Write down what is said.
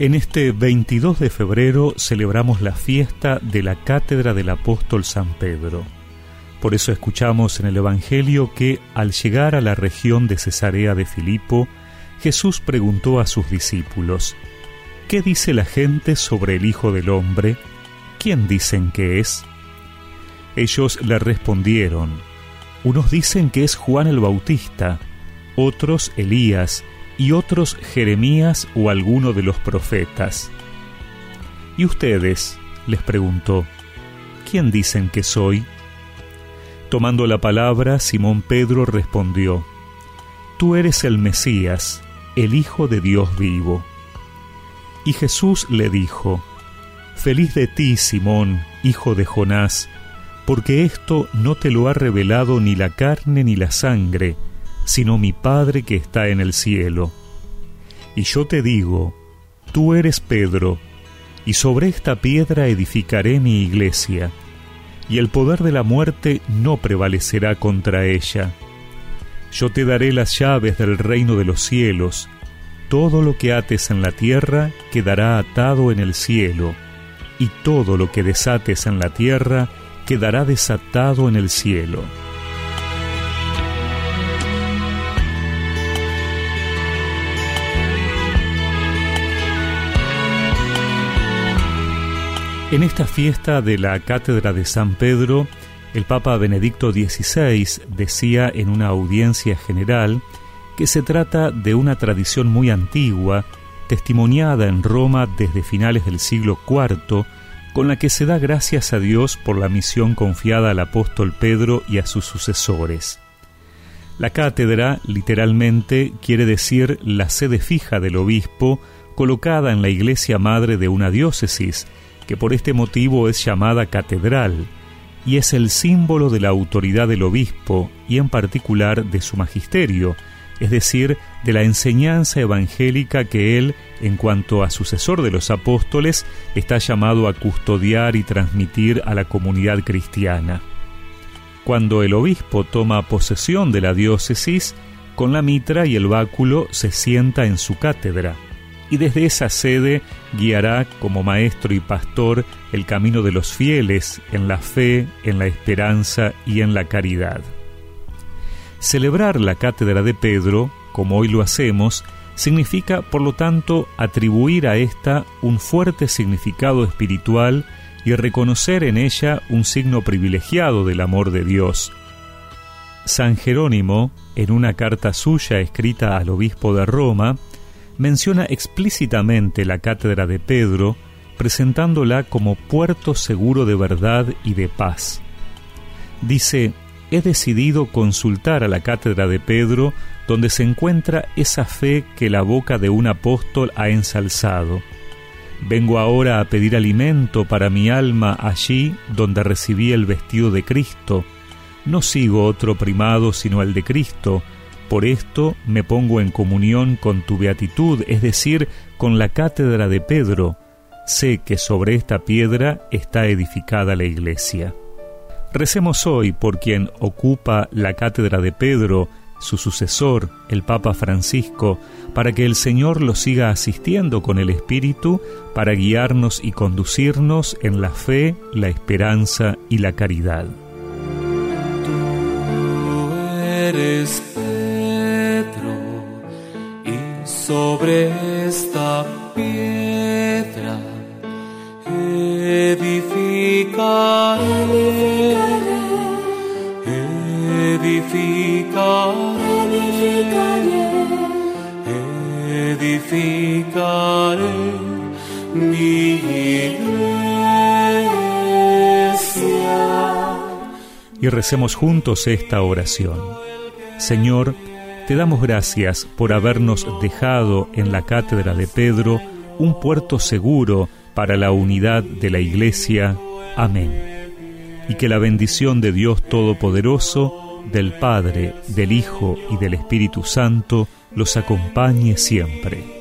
En este 22 de febrero celebramos la fiesta de la Cátedra del Apóstol San Pedro. Por eso escuchamos en el Evangelio que al llegar a la región de Cesarea de Filipo, Jesús preguntó a sus discípulos, ¿Qué dice la gente sobre el Hijo del Hombre? ¿Quién dicen que es? Ellos le respondieron, unos dicen que es Juan el Bautista, otros Elías, y otros Jeremías o alguno de los profetas. ¿Y ustedes? les preguntó, ¿quién dicen que soy? Tomando la palabra, Simón Pedro respondió, Tú eres el Mesías, el Hijo de Dios vivo. Y Jesús le dijo, Feliz de ti, Simón, hijo de Jonás, porque esto no te lo ha revelado ni la carne ni la sangre, sino mi Padre que está en el cielo. Y yo te digo, tú eres Pedro, y sobre esta piedra edificaré mi iglesia, y el poder de la muerte no prevalecerá contra ella. Yo te daré las llaves del reino de los cielos, todo lo que ates en la tierra quedará atado en el cielo, y todo lo que desates en la tierra quedará desatado en el cielo. En esta fiesta de la Cátedra de San Pedro, el Papa Benedicto XVI decía en una audiencia general que se trata de una tradición muy antigua, testimoniada en Roma desde finales del siglo IV, con la que se da gracias a Dios por la misión confiada al apóstol Pedro y a sus sucesores. La cátedra, literalmente, quiere decir la sede fija del obispo, colocada en la iglesia madre de una diócesis, que por este motivo es llamada catedral, y es el símbolo de la autoridad del obispo y en particular de su magisterio, es decir, de la enseñanza evangélica que él, en cuanto a sucesor de los apóstoles, está llamado a custodiar y transmitir a la comunidad cristiana. Cuando el obispo toma posesión de la diócesis, con la mitra y el báculo se sienta en su cátedra y desde esa sede guiará como maestro y pastor el camino de los fieles en la fe, en la esperanza y en la caridad. Celebrar la cátedra de Pedro, como hoy lo hacemos, significa, por lo tanto, atribuir a ésta un fuerte significado espiritual y reconocer en ella un signo privilegiado del amor de Dios. San Jerónimo, en una carta suya escrita al obispo de Roma, menciona explícitamente la cátedra de Pedro, presentándola como puerto seguro de verdad y de paz. Dice, he decidido consultar a la cátedra de Pedro, donde se encuentra esa fe que la boca de un apóstol ha ensalzado. Vengo ahora a pedir alimento para mi alma allí donde recibí el vestido de Cristo. No sigo otro primado sino el de Cristo, por esto me pongo en comunión con tu beatitud, es decir, con la cátedra de Pedro. Sé que sobre esta piedra está edificada la iglesia. Recemos hoy por quien ocupa la cátedra de Pedro, su sucesor, el Papa Francisco, para que el Señor lo siga asistiendo con el Espíritu para guiarnos y conducirnos en la fe, la esperanza y la caridad. Sobre esta piedra edificaré, edificaré, edificaré, mi iglesia. Y recemos juntos esta oración. Señor, te damos gracias por habernos dejado en la cátedra de Pedro un puerto seguro para la unidad de la Iglesia. Amén. Y que la bendición de Dios Todopoderoso, del Padre, del Hijo y del Espíritu Santo los acompañe siempre.